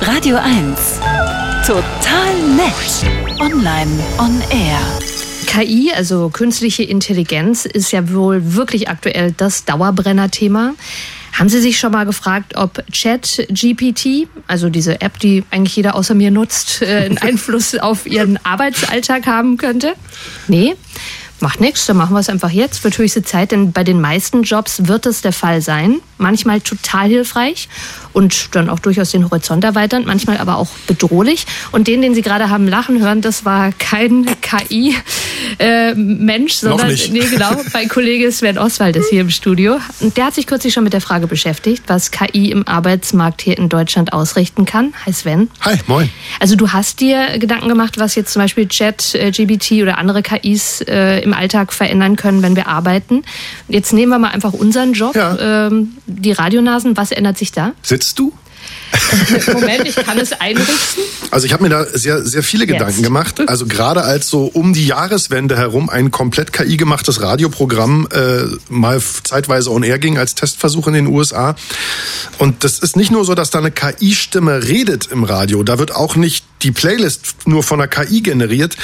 Radio 1. Total nett. Online on air. KI, also künstliche Intelligenz, ist ja wohl wirklich aktuell das Dauerbrenner-Thema. Haben Sie sich schon mal gefragt, ob ChatGPT, also diese App, die eigentlich jeder außer mir nutzt, äh, einen Einfluss auf Ihren Arbeitsalltag haben könnte? Nee? Macht nichts, dann machen wir es einfach jetzt. Wird höchste Zeit, denn bei den meisten Jobs wird es der Fall sein. Manchmal total hilfreich und dann auch durchaus den Horizont erweitern, manchmal aber auch bedrohlich. Und den, den Sie gerade haben lachen hören, das war kein KI-Mensch, äh, sondern nee, genau, mein Kollege Sven Oswald ist hier im Studio. Und der hat sich kürzlich schon mit der Frage beschäftigt, was KI im Arbeitsmarkt hier in Deutschland ausrichten kann. Hi Sven. Hi, moin. Also du hast dir Gedanken gemacht, was jetzt zum Beispiel Chat, äh, GBT oder andere KIs äh, im Alltag verändern können, wenn wir arbeiten. Jetzt nehmen wir mal einfach unseren Job, ja. ähm, die Radionasen. Was ändert sich da? Sitzt du? Moment, ich kann es einrichten. Also ich habe mir da sehr, sehr viele Gedanken Jetzt. gemacht. Also gerade als so um die Jahreswende herum ein komplett KI gemachtes Radioprogramm äh, mal zeitweise on air ging als Testversuch in den USA. Und das ist nicht nur so, dass da eine KI-Stimme redet im Radio. Da wird auch nicht die Playlist nur von der KI generiert.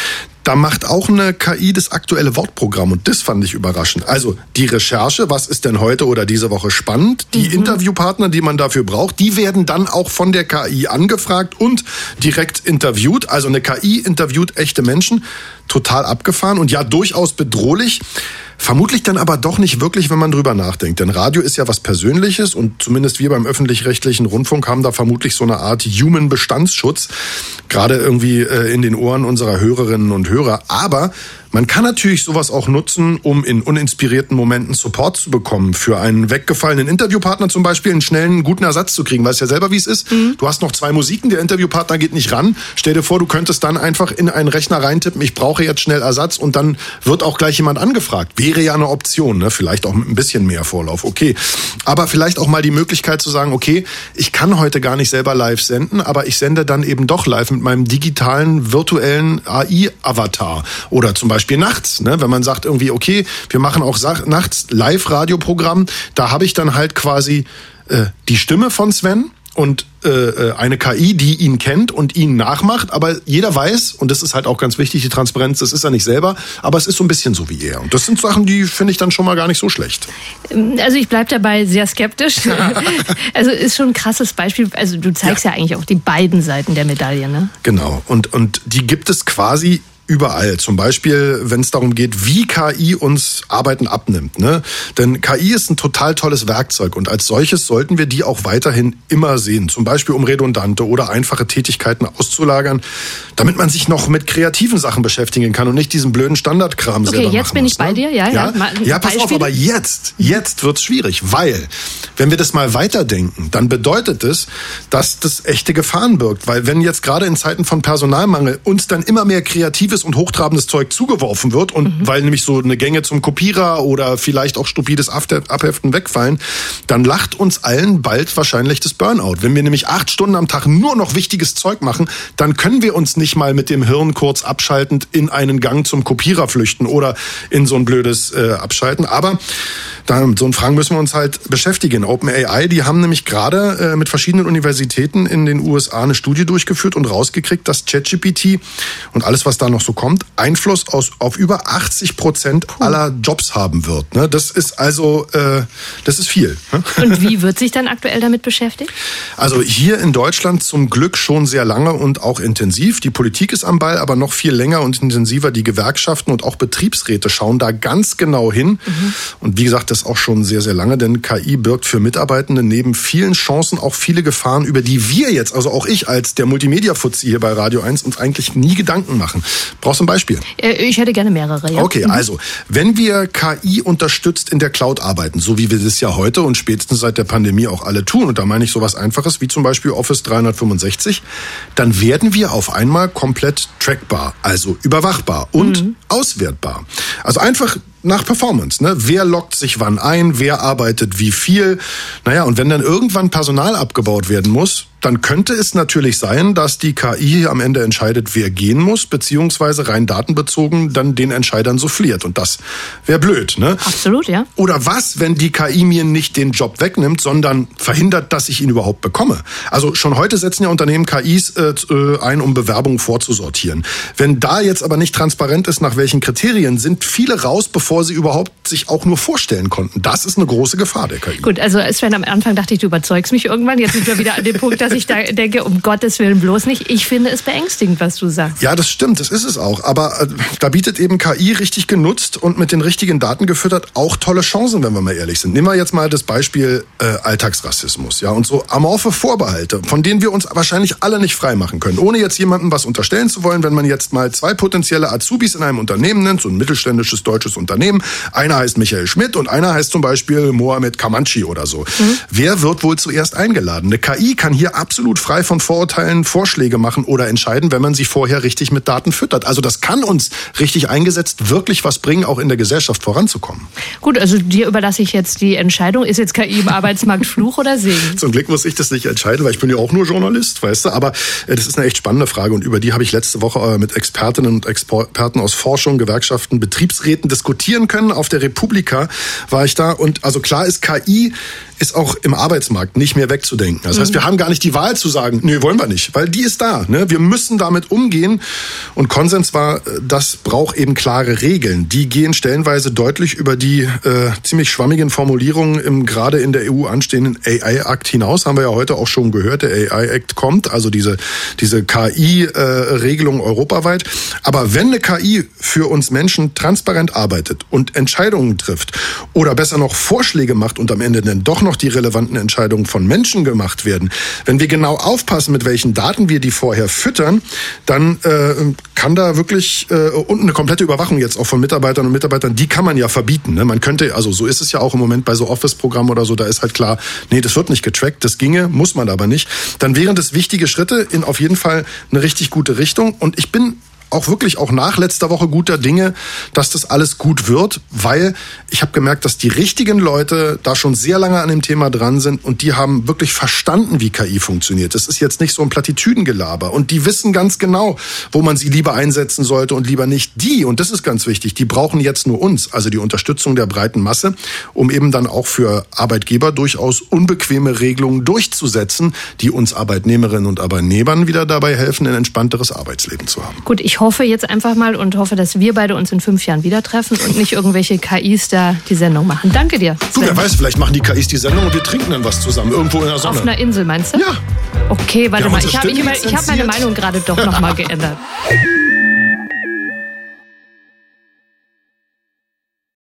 Da macht auch eine KI das aktuelle Wortprogramm und das fand ich überraschend. Also die Recherche, was ist denn heute oder diese Woche spannend? Die mhm. Interviewpartner, die man dafür braucht, die werden dann auch von der KI angefragt und direkt interviewt. Also eine KI interviewt echte Menschen. Total abgefahren und ja durchaus bedrohlich. Vermutlich dann aber doch nicht wirklich, wenn man drüber nachdenkt. Denn Radio ist ja was Persönliches und zumindest wir beim öffentlich-rechtlichen Rundfunk haben da vermutlich so eine Art Human-Bestandsschutz. Gerade irgendwie äh, in den Ohren unserer Hörerinnen und Hörer. Aber man kann natürlich sowas auch nutzen, um in uninspirierten Momenten Support zu bekommen. Für einen weggefallenen Interviewpartner zum Beispiel einen schnellen, guten Ersatz zu kriegen. Weißt ja selber, wie es ist. Mhm. Du hast noch zwei Musiken, der Interviewpartner geht nicht ran. Stell dir vor, du könntest dann einfach in einen Rechner reintippen, ich brauche jetzt schnell Ersatz und dann wird auch gleich jemand angefragt. Wäre ja eine Option, ne? vielleicht auch mit ein bisschen mehr Vorlauf, okay. Aber vielleicht auch mal die Möglichkeit zu sagen, okay, ich kann heute gar nicht selber live senden, aber ich sende dann eben doch live mit meinem digitalen, virtuellen AI-Avatar. Oder zum Beispiel Beispiel nachts, ne? wenn man sagt irgendwie, okay, wir machen auch nachts Live-Radioprogramm, da habe ich dann halt quasi äh, die Stimme von Sven und äh, äh eine KI, die ihn kennt und ihn nachmacht, aber jeder weiß, und das ist halt auch ganz wichtig, die Transparenz, das ist er nicht selber, aber es ist so ein bisschen so wie er. Und das sind Sachen, die finde ich dann schon mal gar nicht so schlecht. Also ich bleibe dabei sehr skeptisch. also ist schon ein krasses Beispiel. Also du zeigst ja, ja eigentlich auch die beiden Seiten der Medaille, ne? Genau. Und, und die gibt es quasi überall. Zum Beispiel, wenn es darum geht, wie KI uns Arbeiten abnimmt. Ne? Denn KI ist ein total tolles Werkzeug und als solches sollten wir die auch weiterhin immer sehen. Zum Beispiel, um redundante oder einfache Tätigkeiten auszulagern, damit man sich noch mit kreativen Sachen beschäftigen kann und nicht diesen blöden Standardkram okay, selber Okay, jetzt bin muss, ich bei dir. Ja, ja. Ja, ja pass auf, aber jetzt, jetzt wird's schwierig, weil wenn wir das mal weiterdenken, dann bedeutet es, dass das echte Gefahren birgt. Weil wenn jetzt gerade in Zeiten von Personalmangel uns dann immer mehr kreatives stupides und hochtrabendes Zeug zugeworfen wird und mhm. weil nämlich so eine Gänge zum Kopierer oder vielleicht auch stupides Abheften wegfallen, dann lacht uns allen bald wahrscheinlich das Burnout. Wenn wir nämlich acht Stunden am Tag nur noch wichtiges Zeug machen, dann können wir uns nicht mal mit dem Hirn kurz abschaltend in einen Gang zum Kopierer flüchten oder in so ein blödes äh, Abschalten. Aber da, so ein Fragen müssen wir uns halt beschäftigen. OpenAI, die haben nämlich gerade äh, mit verschiedenen Universitäten in den USA eine Studie durchgeführt und rausgekriegt, dass ChatGPT und alles, was da noch so kommt, Einfluss aus, auf über 80 Prozent aller Jobs haben wird. Ne? Das ist also, äh, das ist viel. Ne? Und wie wird sich dann aktuell damit beschäftigt? Also hier in Deutschland zum Glück schon sehr lange und auch intensiv. Die Politik ist am Ball, aber noch viel länger und intensiver. Die Gewerkschaften und auch Betriebsräte schauen da ganz genau hin. Mhm. Und wie gesagt, das auch schon sehr, sehr lange, denn KI birgt für Mitarbeitende neben vielen Chancen auch viele Gefahren, über die wir jetzt, also auch ich als der Multimedia-Fuzzi hier bei Radio 1, uns eigentlich nie Gedanken machen. Brauchst du ein Beispiel? Äh, ich hätte gerne mehrere, ja. Okay, mhm. also, wenn wir KI unterstützt in der Cloud arbeiten, so wie wir das ja heute und spätestens seit der Pandemie auch alle tun, und da meine ich sowas Einfaches wie zum Beispiel Office 365, dann werden wir auf einmal komplett trackbar, also überwachbar und mhm. auswertbar. Also einfach nach Performance. Ne? Wer lockt sich wann ein, wer arbeitet wie viel. Naja, und wenn dann irgendwann Personal abgebaut werden muss, dann könnte es natürlich sein, dass die KI am Ende entscheidet, wer gehen muss, beziehungsweise rein datenbezogen dann den Entscheidern souffliert. Und das wäre blöd, ne? Absolut, ja. Oder was, wenn die KI mir nicht den Job wegnimmt, sondern verhindert, dass ich ihn überhaupt bekomme? Also schon heute setzen ja Unternehmen KIs äh, äh, ein, um Bewerbungen vorzusortieren. Wenn da jetzt aber nicht transparent ist, nach welchen Kriterien, sind viele raus, bevor sie überhaupt sich auch nur vorstellen konnten. Das ist eine große Gefahr der KI. Gut, also Sven, am Anfang dachte ich, du überzeugst mich irgendwann. Jetzt sind wir wieder an dem Punkt, dass ich da denke, um Gottes Willen bloß nicht. Ich finde es beängstigend, was du sagst. Ja, das stimmt, das ist es auch. Aber äh, da bietet eben KI richtig genutzt und mit den richtigen Daten gefüttert auch tolle Chancen, wenn wir mal ehrlich sind. Nehmen wir jetzt mal das Beispiel äh, Alltagsrassismus, ja, und so amorphe Vorbehalte, von denen wir uns wahrscheinlich alle nicht freimachen können, ohne jetzt jemandem was unterstellen zu wollen. Wenn man jetzt mal zwei potenzielle Azubis in einem Unternehmen nennt, so ein mittelständisches deutsches Unternehmen, einer heißt Michael Schmidt und einer heißt zum Beispiel Mohamed Kamanchi oder so. Mhm. Wer wird wohl zuerst eingeladen? Eine KI kann hier absolut frei von Vorurteilen Vorschläge machen oder entscheiden, wenn man sie vorher richtig mit Daten füttert. Also das kann uns richtig eingesetzt wirklich was bringen, auch in der Gesellschaft voranzukommen. Gut, also dir überlasse ich jetzt die Entscheidung. Ist jetzt KI im Arbeitsmarkt Fluch oder Segen? Zum Glück muss ich das nicht entscheiden, weil ich bin ja auch nur Journalist, weißt du. Aber äh, das ist eine echt spannende Frage und über die habe ich letzte Woche äh, mit Expertinnen und Experten aus Forschung, Gewerkschaften, Betriebsräten diskutieren können. Auf der Republika war ich da und also klar ist KI ist auch im Arbeitsmarkt nicht mehr wegzudenken. Das heißt, wir mhm. haben gar nicht die Wahl zu sagen, nee, wollen wir nicht, weil die ist da. Ne? Wir müssen damit umgehen. Und Konsens war, äh, das braucht eben klare Regeln. Die gehen stellenweise deutlich über die äh, ziemlich schwammigen Formulierungen im gerade in der EU anstehenden AI-Akt hinaus. Haben wir ja heute auch schon gehört, der AI-Akt kommt, also diese, diese KI-Regelung äh, europaweit. Aber wenn eine KI für uns Menschen transparent arbeitet und Entscheidungen trifft oder besser noch Vorschläge macht und am Ende dann doch noch noch die relevanten Entscheidungen von Menschen gemacht werden. Wenn wir genau aufpassen, mit welchen Daten wir die vorher füttern, dann äh, kann da wirklich äh, und eine komplette Überwachung jetzt auch von Mitarbeitern und Mitarbeitern, die kann man ja verbieten. Ne? Man könnte, also so ist es ja auch im Moment bei so Office-Programmen oder so, da ist halt klar, nee, das wird nicht getrackt, das ginge, muss man aber nicht. Dann wären das wichtige Schritte in auf jeden Fall eine richtig gute Richtung. Und ich bin auch wirklich auch nach letzter Woche guter Dinge, dass das alles gut wird, weil ich habe gemerkt, dass die richtigen Leute da schon sehr lange an dem Thema dran sind und die haben wirklich verstanden, wie KI funktioniert. Das ist jetzt nicht so ein Plattitüdengelaber und die wissen ganz genau, wo man sie lieber einsetzen sollte und lieber nicht. Die, und das ist ganz wichtig, die brauchen jetzt nur uns, also die Unterstützung der breiten Masse, um eben dann auch für Arbeitgeber durchaus unbequeme Regelungen durchzusetzen, die uns Arbeitnehmerinnen und Arbeitnehmern wieder dabei helfen, ein entspannteres Arbeitsleben zu haben. Gut, ich hoffe jetzt einfach mal und hoffe, dass wir beide uns in fünf Jahren wieder treffen und nicht irgendwelche KIs da die Sendung machen. Danke dir. Du, wer weiß, vielleicht machen die KIs die Sendung und wir trinken dann was zusammen, irgendwo in der Sonne. Auf einer Insel, meinst du? Ja. Okay, warte mal. Ich habe hab meine Meinung gerade doch noch mal geändert.